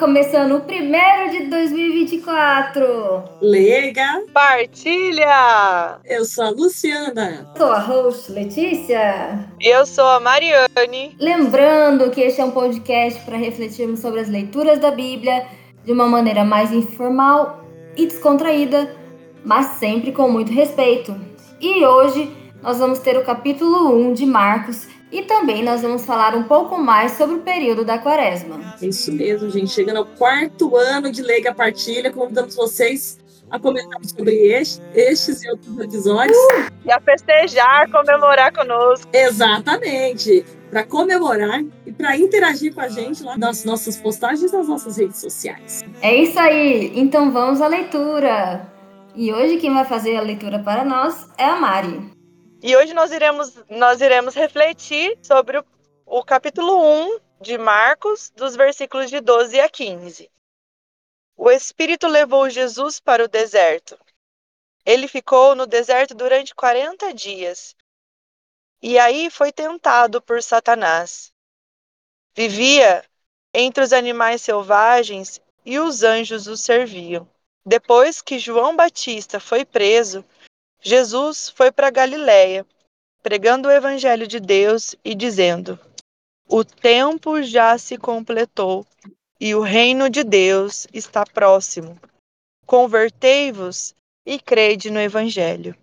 começando o primeiro de 2024. Lega. Partilha. Eu sou a Luciana. Sou a host Letícia. Eu sou a Mariane. Lembrando que este é um podcast para refletirmos sobre as leituras da Bíblia de uma maneira mais informal e descontraída, mas sempre com muito respeito. E hoje nós vamos ter o capítulo 1 de Marcos e também nós vamos falar um pouco mais sobre o período da quaresma. Isso mesmo, gente. Chegando ao quarto ano de Leiga Partilha, convidamos vocês a comentar sobre este, estes e outros episódios. Uh! E a festejar, comemorar conosco. Exatamente. Para comemorar e para interagir com a gente lá nas nossas postagens nas nossas redes sociais. É isso aí. Então vamos à leitura. E hoje quem vai fazer a leitura para nós é a Mari. E hoje nós iremos, nós iremos refletir sobre o, o capítulo 1 de Marcos, dos versículos de 12 a 15. O Espírito levou Jesus para o deserto. Ele ficou no deserto durante 40 dias. E aí foi tentado por Satanás. Vivia entre os animais selvagens e os anjos o serviam. Depois que João Batista foi preso, Jesus foi para Galiléia, pregando o evangelho de Deus e dizendo: O tempo já se completou e o reino de Deus está próximo. Convertei-vos e crede no evangelho.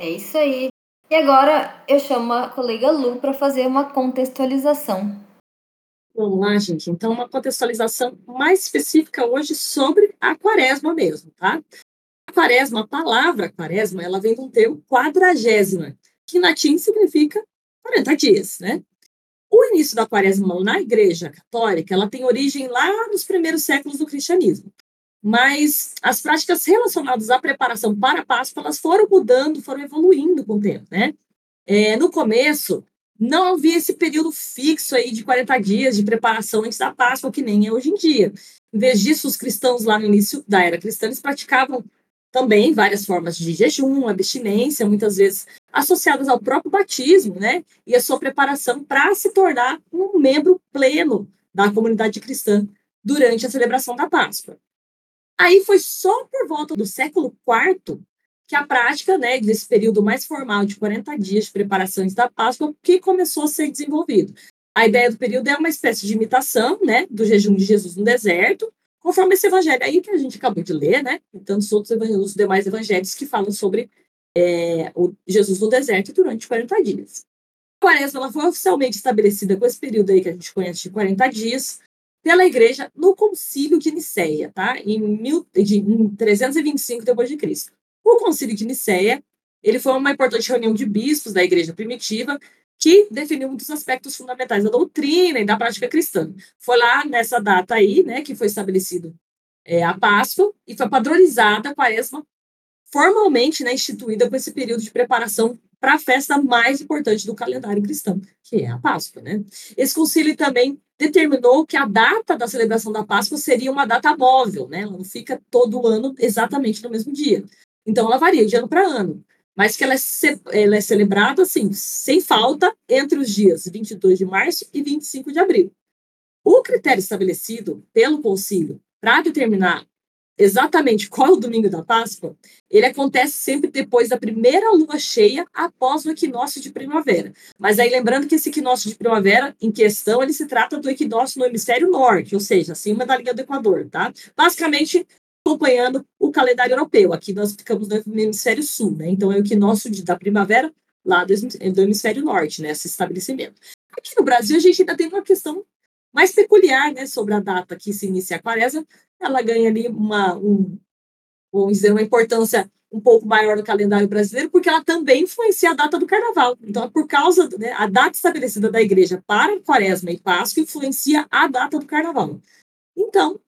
É isso aí. E agora eu chamo a colega Lu para fazer uma contextualização. Vamos lá, gente. Então, uma contextualização mais específica hoje sobre a quaresma mesmo, tá? Quaresma, a palavra quaresma, ela vem do termo quadragésima, que em latim significa 40 dias, né? O início da quaresma na Igreja Católica, ela tem origem lá nos primeiros séculos do cristianismo. Mas as práticas relacionadas à preparação para a Páscoa, elas foram mudando, foram evoluindo com o tempo, né? É, no começo, não havia esse período fixo aí de 40 dias de preparação antes da Páscoa, que nem é hoje em dia. Em vez disso, os cristãos lá no início da era cristã, eles praticavam também várias formas de jejum, abstinência, muitas vezes associadas ao próprio batismo, né? E a sua preparação para se tornar um membro pleno da comunidade cristã durante a celebração da Páscoa. Aí foi só por volta do século IV que a prática, né, desse período mais formal de 40 dias de preparações da Páscoa, que começou a ser desenvolvido. A ideia do período é uma espécie de imitação, né, do jejum de Jesus no deserto, conforme esse evangelho aí que a gente acabou de ler, né? E tantos outros evangelhos, os demais evangelhos que falam sobre é, o Jesus no deserto durante 40 dias. A quaresma ela foi oficialmente estabelecida com esse período aí que a gente conhece de 40 dias pela igreja no concílio de Nicéia, tá? Em, mil, de, em 325 depois de Cristo. O concílio de Nicéia, ele foi uma importante reunião de bispos da igreja primitiva que definiu muitos aspectos fundamentais da doutrina e da prática cristã. Foi lá nessa data aí, né, que foi estabelecido é, a Páscoa e foi padronizada a Quaresma formalmente, né, instituída com esse período de preparação para a festa mais importante do calendário cristão, que é a Páscoa, né? Esse concílio também determinou que a data da celebração da Páscoa seria uma data móvel, né? Ela não fica todo ano exatamente no mesmo dia. Então ela varia de ano para ano mas que ela é, ela é celebrada, assim, sem falta, entre os dias 22 de março e 25 de abril. O critério estabelecido pelo concílio para determinar exatamente qual é o domingo da Páscoa, ele acontece sempre depois da primeira lua cheia após o equinócio de primavera. Mas aí lembrando que esse equinócio de primavera em questão, ele se trata do equinócio no hemisfério norte, ou seja, acima da linha do Equador, tá? Basicamente, acompanhando o calendário europeu. Aqui nós ficamos no hemisfério sul, né? Então é o que nosso da primavera lá do, hemisfério norte, né? Esse estabelecimento. Aqui no Brasil a gente ainda tem uma questão mais peculiar, né? Sobre a data que se inicia a quaresma, ela ganha ali uma, um, vamos dizer, uma importância um pouco maior no calendário brasileiro, porque ela também influencia a data do carnaval. Então, é por causa, né, a data estabelecida da igreja para quaresma e Páscoa influencia a data do carnaval. Então,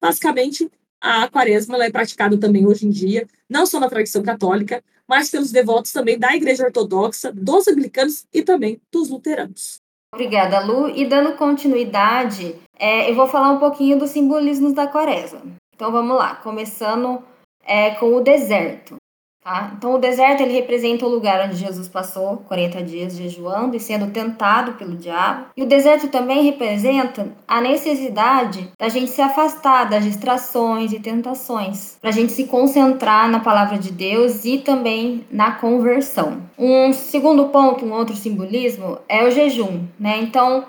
basicamente, a quaresma é praticada também hoje em dia, não só na tradição católica, mas pelos devotos também da Igreja Ortodoxa, dos anglicanos e também dos luteranos. Obrigada, Lu. E dando continuidade, é, eu vou falar um pouquinho dos simbolismos da quaresma. Então vamos lá, começando é, com o deserto. Tá? Então, o deserto ele representa o lugar onde Jesus passou 40 dias jejuando e sendo tentado pelo diabo. E o deserto também representa a necessidade da gente se afastar das distrações e tentações, para a gente se concentrar na palavra de Deus e também na conversão. Um segundo ponto, um outro simbolismo é o jejum, né? Então,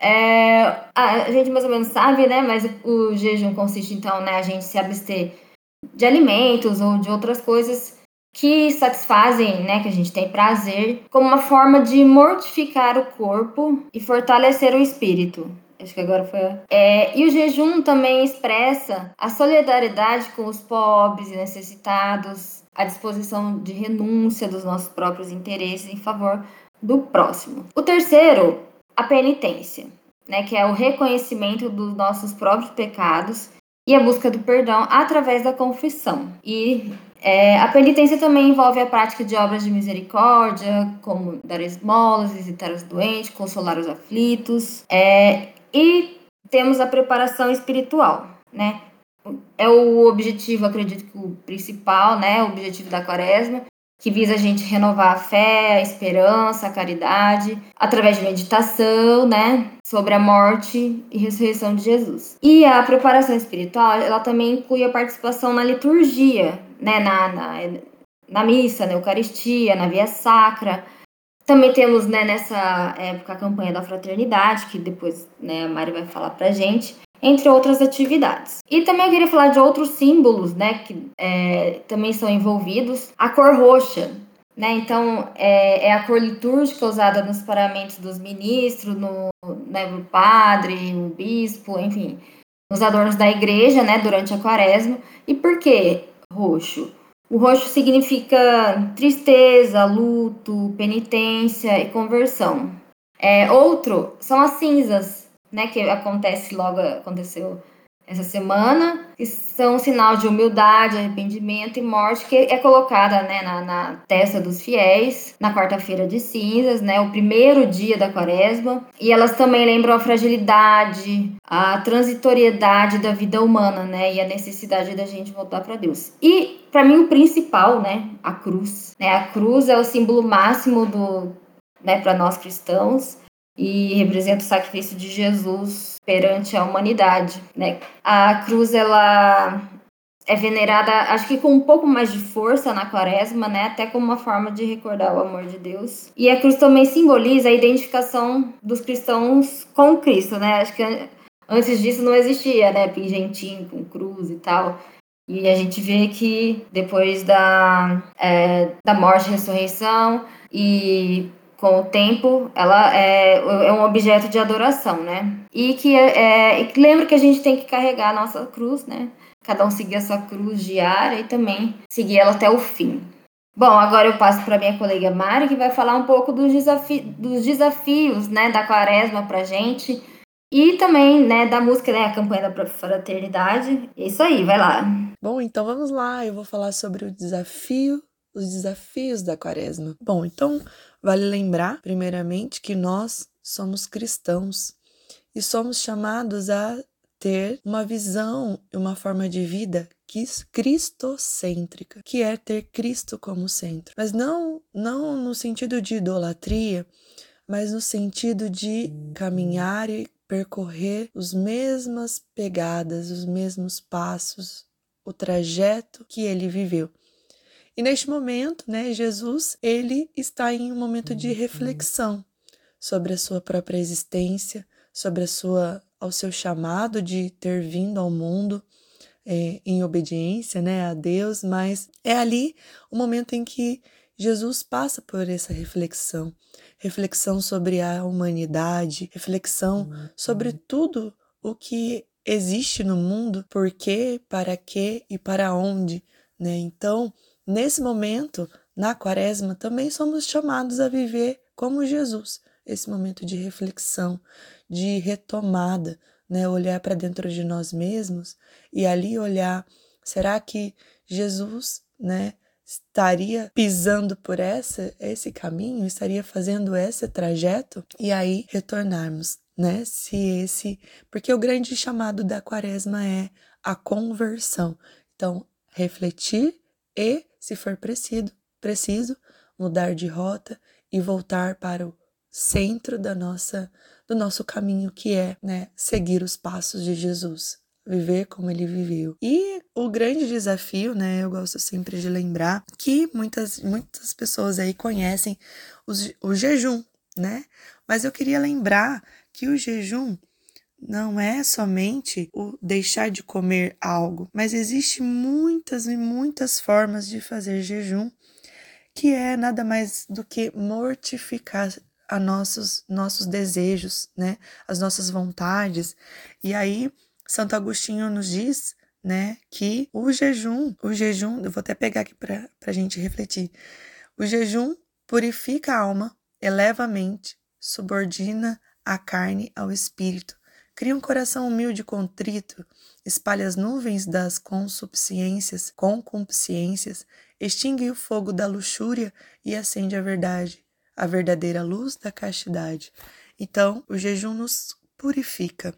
é, a gente mais ou menos sabe, né? Mas o jejum consiste então, né, a gente se abster de alimentos ou de outras coisas que satisfazem, né, que a gente tem prazer, como uma forma de mortificar o corpo e fortalecer o espírito. Acho que agora foi. É, e o jejum também expressa a solidariedade com os pobres e necessitados, a disposição de renúncia dos nossos próprios interesses em favor do próximo. O terceiro, a penitência, né, que é o reconhecimento dos nossos próprios pecados e a busca do perdão através da confissão. E é, a penitência também envolve a prática de obras de misericórdia, como dar esmolas, visitar os doentes, consolar os aflitos. É, e temos a preparação espiritual, né? É o objetivo, acredito que o principal, né? O objetivo da quaresma, que visa a gente renovar a fé, a esperança, a caridade, através de meditação, né, sobre a morte e ressurreição de Jesus. E a preparação espiritual, ela também inclui a participação na liturgia, né, na, na, na missa, na Eucaristia, na via sacra. Também temos, né, nessa época a campanha da fraternidade, que depois, né, a Mari vai falar pra gente entre outras atividades. E também eu queria falar de outros símbolos, né, que é, também são envolvidos. A cor roxa, né, então é, é, a cor litúrgica usada nos paramentos dos ministros, no, né, no padre, o bispo, enfim, nos adornos da igreja, né, durante a quaresma. E por que roxo? O roxo significa tristeza, luto, penitência e conversão. É, outro são as cinzas, né, que acontece logo, aconteceu essa semana, que são sinal de humildade, arrependimento e morte, que é colocada né, na, na testa dos fiéis na quarta-feira de cinzas, né, o primeiro dia da quaresma, e elas também lembram a fragilidade, a transitoriedade da vida humana, né, e a necessidade da gente voltar para Deus. E para mim o principal, né, a cruz, né, a cruz é o símbolo máximo do, né, para nós cristãos e representa o sacrifício de Jesus perante a humanidade, né? A cruz ela é venerada, acho que com um pouco mais de força na quaresma, né? Até como uma forma de recordar o amor de Deus. E a cruz também simboliza a identificação dos cristãos com Cristo, né? Acho que antes disso não existia, né? Pingentinho com cruz e tal. E a gente vê que depois da, é, da morte e ressurreição e com o tempo, ela é, é um objeto de adoração, né? E que é, é, lembra que a gente tem que carregar a nossa cruz, né? Cada um seguir a sua cruz diária e também seguir ela até o fim. Bom, agora eu passo para minha colega Mari, que vai falar um pouco dos, desafi dos desafios né, da quaresma para gente e também né, da música, né, a campanha da fraternidade. É isso aí, vai lá. Bom, então vamos lá. Eu vou falar sobre o desafio, os desafios da quaresma. Bom, então Vale lembrar, primeiramente, que nós somos cristãos e somos chamados a ter uma visão e uma forma de vida cristocêntrica, que é ter Cristo como centro. Mas não, não no sentido de idolatria, mas no sentido de caminhar e percorrer as mesmas pegadas, os mesmos passos, o trajeto que ele viveu. E neste momento, né, Jesus, ele está em um momento de reflexão sobre a sua própria existência, sobre a sua ao seu chamado de ter vindo ao mundo é, em obediência, né, a Deus, mas é ali o momento em que Jesus passa por essa reflexão, reflexão sobre a humanidade, reflexão sobre tudo o que existe no mundo, por quê, para quê e para onde, né? Então, Nesse momento, na quaresma, também somos chamados a viver como Jesus, esse momento de reflexão, de retomada, né? olhar para dentro de nós mesmos e ali olhar, será que Jesus, né, estaria pisando por essa esse caminho, estaria fazendo esse trajeto e aí retornarmos, né? Se esse, porque o grande chamado da quaresma é a conversão. Então, refletir e se for preciso, preciso mudar de rota e voltar para o centro da nossa do nosso caminho que é, né, seguir os passos de Jesus, viver como ele viveu. E o grande desafio, né, eu gosto sempre de lembrar que muitas muitas pessoas aí conhecem o jejum, né? Mas eu queria lembrar que o jejum não é somente o deixar de comer algo, mas existe muitas e muitas formas de fazer jejum, que é nada mais do que mortificar a nossos nossos desejos, né, as nossas vontades. E aí Santo Agostinho nos diz, né, que o jejum, o jejum, eu vou até pegar aqui para a gente refletir. O jejum purifica a alma, eleva a mente, subordina a carne ao espírito, cria um coração humilde e contrito, espalha as nuvens das consubciências, concupiscências, extingue o fogo da luxúria e acende a verdade a verdadeira luz da castidade. Então, o jejum nos purifica.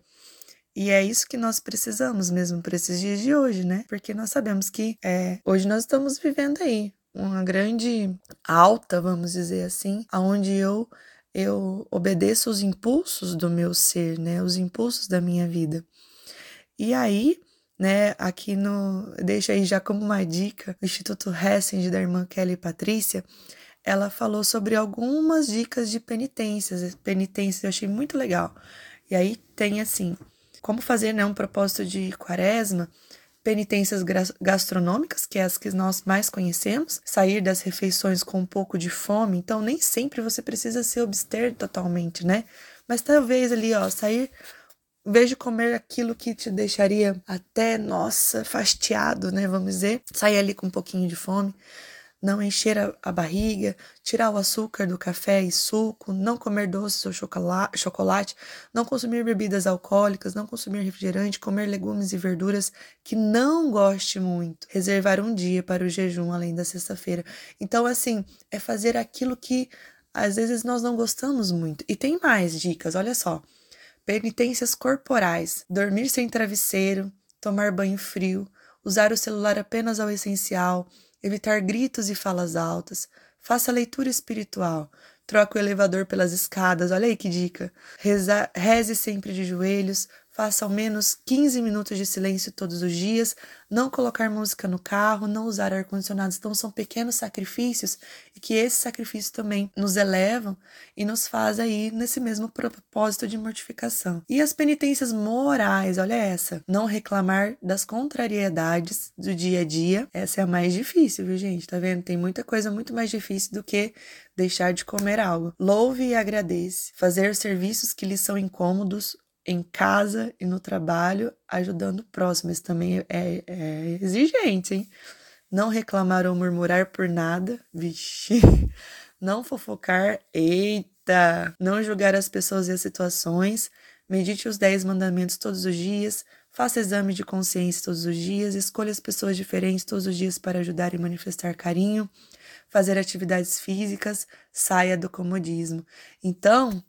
E é isso que nós precisamos mesmo para esses dias de hoje, né? Porque nós sabemos que é, hoje nós estamos vivendo aí uma grande alta, vamos dizer assim, aonde eu eu obedeço os impulsos do meu ser, né? Os impulsos da minha vida. E aí, né, aqui no deixa aí já como uma dica, o Instituto Hessing da irmã Kelly Patrícia, ela falou sobre algumas dicas de penitências. Penitências eu achei muito legal. E aí tem assim, como fazer né, um propósito de quaresma, penitências gastronômicas, que é as que nós mais conhecemos, sair das refeições com um pouco de fome, então nem sempre você precisa se abster totalmente, né? Mas talvez ali, ó, sair em vez de comer aquilo que te deixaria até, nossa, fastiado, né? Vamos dizer, sair ali com um pouquinho de fome não encher a, a, barriga, tirar o açúcar do café e suco, não comer doces ou chocolate, não consumir bebidas alcoólicas, não consumir refrigerante, comer legumes e verduras que não goste muito, reservar um dia para o jejum além da sexta-feira. Então, assim, é fazer aquilo que às vezes nós não gostamos muito. E tem mais dicas, olha só. Penitências corporais: dormir sem travesseiro, tomar banho frio, usar o celular apenas ao essencial evitar gritos e falas altas, faça leitura espiritual, troque o elevador pelas escadas, olha aí que dica. Reza, reze sempre de joelhos, faça ao menos 15 minutos de silêncio todos os dias, não colocar música no carro, não usar ar-condicionado. Então, são pequenos sacrifícios e que esses sacrifícios também nos elevam e nos faz aí nesse mesmo propósito de mortificação. E as penitências morais, olha essa: não reclamar das contrariedades do dia a dia. Essa é a mais difícil, viu, gente? Tá vendo? Tem muita coisa muito mais difícil do que deixar de comer algo. Louve e agradeça. Fazer serviços que lhe são incômodos em casa e no trabalho, ajudando o próximo. Isso também é, é exigente, hein? Não reclamar ou murmurar por nada, vixe. Não fofocar, eita. Não julgar as pessoas e as situações. Medite os 10 mandamentos todos os dias. Faça exame de consciência todos os dias. Escolha as pessoas diferentes todos os dias para ajudar e manifestar carinho. Fazer atividades físicas. Saia do comodismo. Então,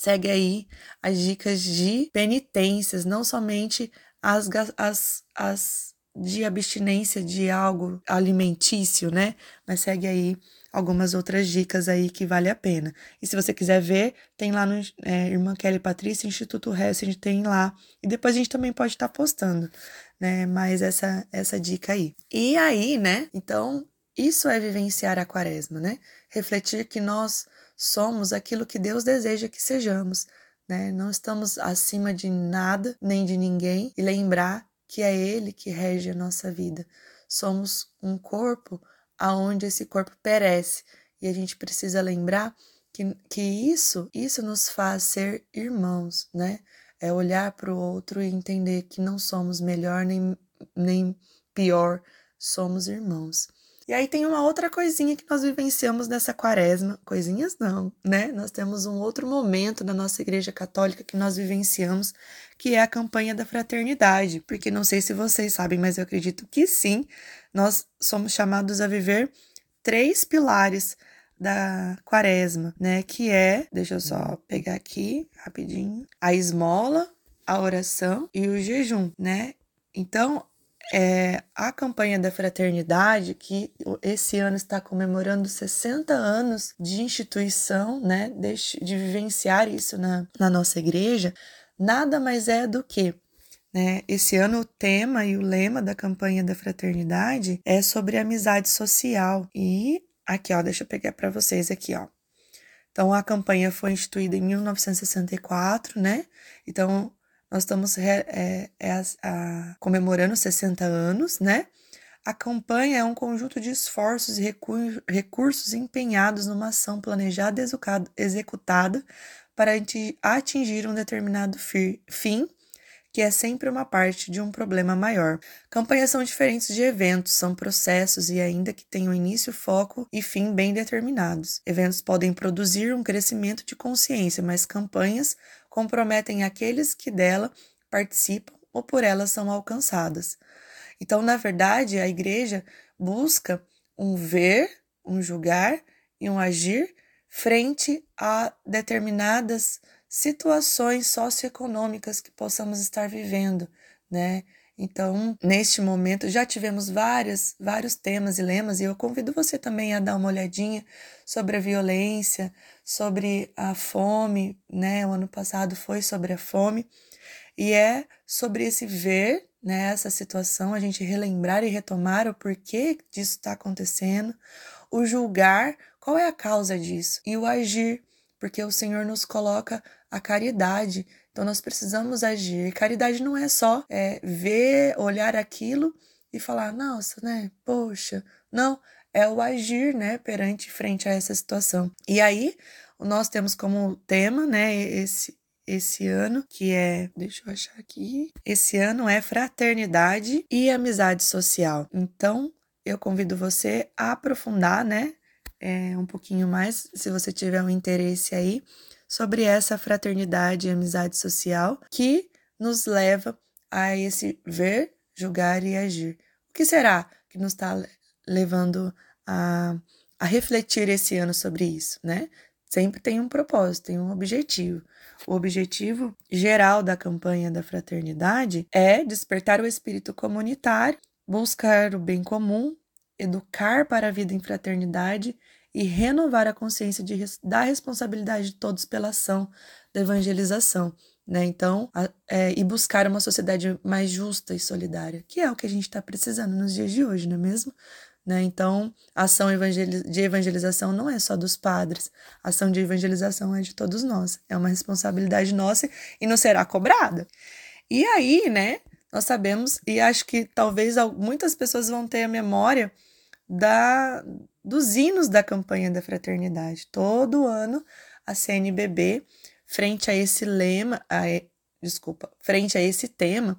segue aí as dicas de penitências, não somente as, as, as de abstinência de algo alimentício, né? Mas segue aí algumas outras dicas aí que vale a pena. E se você quiser ver, tem lá no é, Irmã Kelly Patrícia, Instituto Hess, a gente tem lá. E depois a gente também pode estar tá postando, né? Mais essa, essa dica aí. E aí, né? Então, isso é vivenciar a quaresma, né? Refletir que nós somos aquilo que Deus deseja que sejamos, né? Não estamos acima de nada nem de ninguém e lembrar que é Ele que rege a nossa vida. Somos um corpo aonde esse corpo perece e a gente precisa lembrar que, que isso, isso nos faz ser irmãos, né? É olhar para o outro e entender que não somos melhor nem, nem pior, somos irmãos. E aí tem uma outra coisinha que nós vivenciamos nessa quaresma. Coisinhas não, né? Nós temos um outro momento na nossa igreja católica que nós vivenciamos, que é a campanha da fraternidade. Porque não sei se vocês sabem, mas eu acredito que sim, nós somos chamados a viver três pilares da quaresma, né? Que é, deixa eu só pegar aqui rapidinho, a esmola, a oração e o jejum, né? Então, É, a campanha da fraternidade, que esse ano está comemorando 60 anos de instituição, né, de, de vivenciar isso na, na nossa igreja, nada mais é do que né? Esse ano o tema e o lema da campanha da fraternidade é sobre amizade social. E aqui, ó, deixa eu pegar para vocês aqui, ó. Então a campanha foi instituída em 1964, né? Então nós estamos é, é, a, comemorando 60 anos, né? A campanha é um conjunto de esforços e recursos empenhados numa ação planejada e executada para atingir um determinado fim que é sempre uma parte de um problema maior. Campanhas são diferentes de eventos, são processos e ainda que tenham início, foco e fim bem determinados. Eventos podem produzir um crescimento de consciência, mas campanhas comprometem aqueles que dela participam ou por elas são alcançadas. Então, na verdade, a igreja busca um ver, um julgar e um agir frente a determinadas situações socioeconômicas que possamos estar vivendo, né? Então, neste momento, já tivemos várias, vários temas e lemas, e eu convido você também a dar uma olhadinha sobre a violência, sobre a fome, né? O ano passado foi sobre a fome, e é sobre esse ver, né? Essa situação, a gente relembrar e retomar o porquê disso está acontecendo, o julgar qual é a causa disso, e o agir, porque o Senhor nos coloca a caridade. Então nós precisamos agir. Caridade não é só é, ver, olhar aquilo e falar, nossa, né? Poxa, não. É o agir, né, perante frente a essa situação. E aí, nós temos como tema, né, esse, esse ano, que é, deixa eu achar aqui, esse ano é fraternidade e amizade social. Então, eu convido você a aprofundar, né, é, um pouquinho mais, se você tiver um interesse aí, sobre essa fraternidade e amizade social que nos leva a esse ver, julgar e agir. O que será que nos está levando a, a refletir esse ano sobre isso, né? Sempre tem um propósito, tem um objetivo. O objetivo geral da campanha da fraternidade é despertar o espírito comunitário, buscar o bem comum, educar para a vida em fraternidade e renovar a consciência de, da responsabilidade de todos pela ação da evangelização. Né? Então, a, é, e buscar uma sociedade mais justa e solidária, que é o que a gente está precisando nos dias de hoje, não é mesmo? Né? Então, a ação de evangelização não é só dos padres, a ação de evangelização é de todos nós, é uma responsabilidade nossa e não será cobrada. E aí, né, nós sabemos, e acho que talvez muitas pessoas vão ter a memória da, dos hinos da campanha da fraternidade. Todo ano a CNBB, frente a esse lema, a, desculpa, frente a esse tema,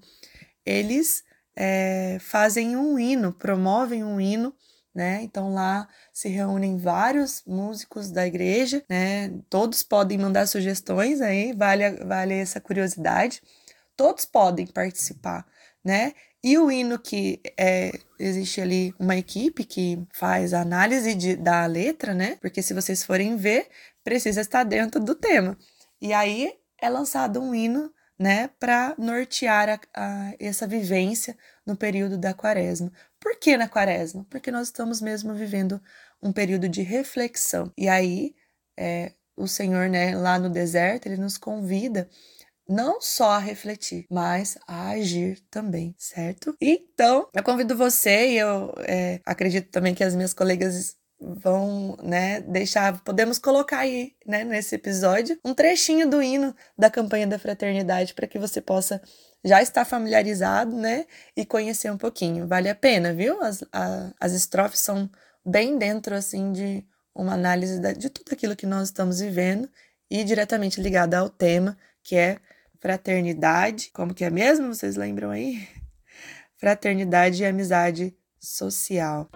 eles é, fazem um hino, promovem um hino, né? Então lá se reúnem vários músicos da igreja, né? Todos podem mandar sugestões aí, vale, vale essa curiosidade. Todos podem participar, né? E o hino que é, existe ali uma equipe que faz a análise de, da letra, né? Porque se vocês forem ver, precisa estar dentro do tema. E aí é lançado um hino, né, para nortear a, a, essa vivência no período da quaresma. Por que na quaresma? Porque nós estamos mesmo vivendo um período de reflexão. E aí, é, o Senhor, né, lá no deserto, ele nos convida não só a refletir, mas a agir também, certo? Então, eu convido você e eu é, acredito também que as minhas colegas vão, né, deixar, podemos colocar aí, né, nesse episódio, um trechinho do hino da campanha da fraternidade para que você possa já estar familiarizado, né, e conhecer um pouquinho. Vale a pena, viu? As, a, as estrofes são bem dentro, assim, de uma análise de tudo aquilo que nós estamos vivendo e diretamente ligada ao tema, que é fraternidade, como que é mesmo? Vocês lembram aí? Fraternidade e amizade social.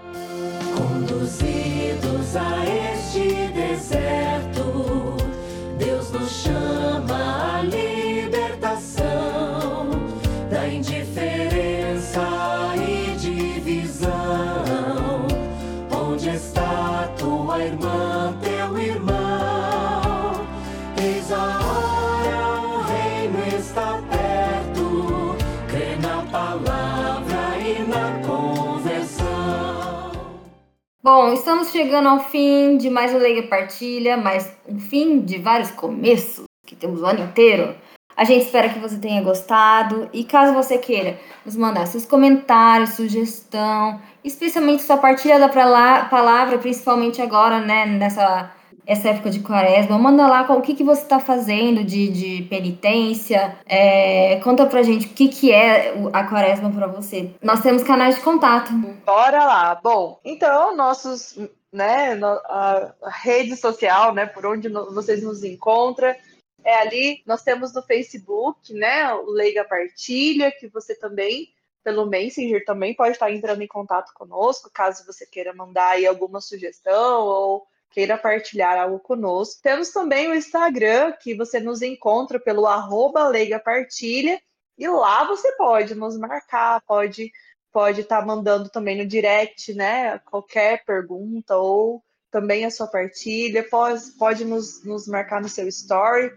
Bom, estamos chegando ao fim de mais um Leiga Partilha, mas um fim de vários começos, que temos o ano inteiro. A gente espera que você tenha gostado e caso você queira nos mandar seus comentários, sugestão, especialmente sua partilha da palavra, principalmente agora, né, nessa essa época de quaresma, manda lá o que, que você está fazendo de, de penitência, é, conta pra gente o que, que é a quaresma para você. Nós temos canais de contato. Bora lá. Bom, então, nossos, né, a rede social, né, por onde vocês nos encontram, é ali, nós temos no Facebook, né, o Leiga Partilha, que você também pelo Messenger também pode estar entrando em contato conosco, caso você queira mandar aí alguma sugestão ou queira partilhar algo conosco. Temos também o Instagram, que você nos encontra pelo arroba Leiga Partilha, e lá você pode nos marcar, pode pode estar tá mandando também no direct, né, qualquer pergunta ou também a sua partilha, pode, pode nos, nos marcar no seu story.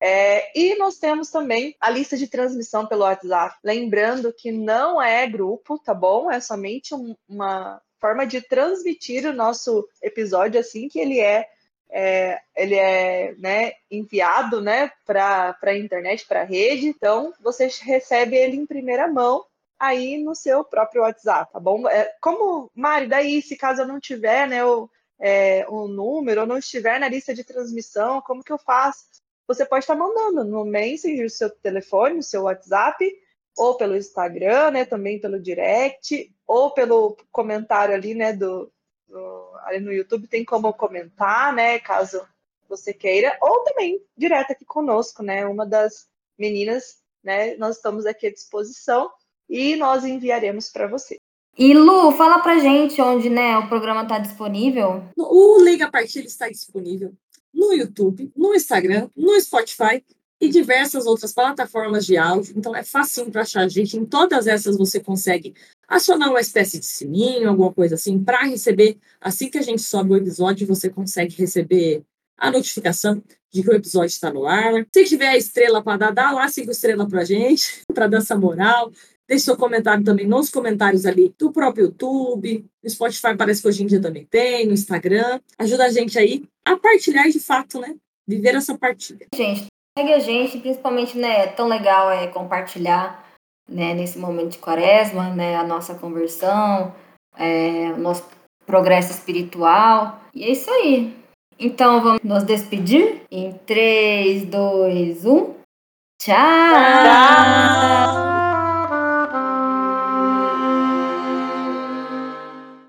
É, e nós temos também a lista de transmissão pelo WhatsApp. Lembrando que não é grupo, tá bom? É somente um, uma, forma de transmitir o nosso episódio assim que ele é, é ele é né, enviado né, para a internet, para a rede. Então, você recebe ele em primeira mão aí no seu próprio WhatsApp, tá bom? É, como, Mari, daí, se caso eu não tiver né, o, é, o número, ou não estiver na lista de transmissão, como que eu faço? Você pode estar mandando no Messenger seu telefone, seu WhatsApp, ou pelo Instagram, né, também pelo direct, ou pelo comentário ali, né, do, do, ali no YouTube tem como comentar, né, caso você queira, ou também direto aqui conosco, né, uma das meninas, né, nós estamos aqui à disposição e nós enviaremos para você. E Lu, fala pra gente onde, né, o programa está disponível. O Liga Partilha está disponível no YouTube, no Instagram, no Spotify e diversas outras plataformas de áudio. Então é fácil para achar a gente. Em todas essas você consegue acionar uma espécie de sininho, alguma coisa assim, para receber. Assim que a gente sobe o episódio, você consegue receber a notificação de que o episódio está no ar. Se tiver a estrela para dar, dá lá cinco estrelas para gente, para essa moral. Deixe seu comentário também nos comentários ali do próprio YouTube, no Spotify parece que hoje em dia também tem, no Instagram. Ajuda a gente aí a partilhar de fato, né? Viver essa partilha. Gente, segue a gente, principalmente, né? É tão legal é compartilhar, né? Nesse momento de quaresma, né? A nossa conversão, é, o nosso progresso espiritual. E é isso aí. Então vamos nos despedir em 3, 2, 1. Tchau! Tchau!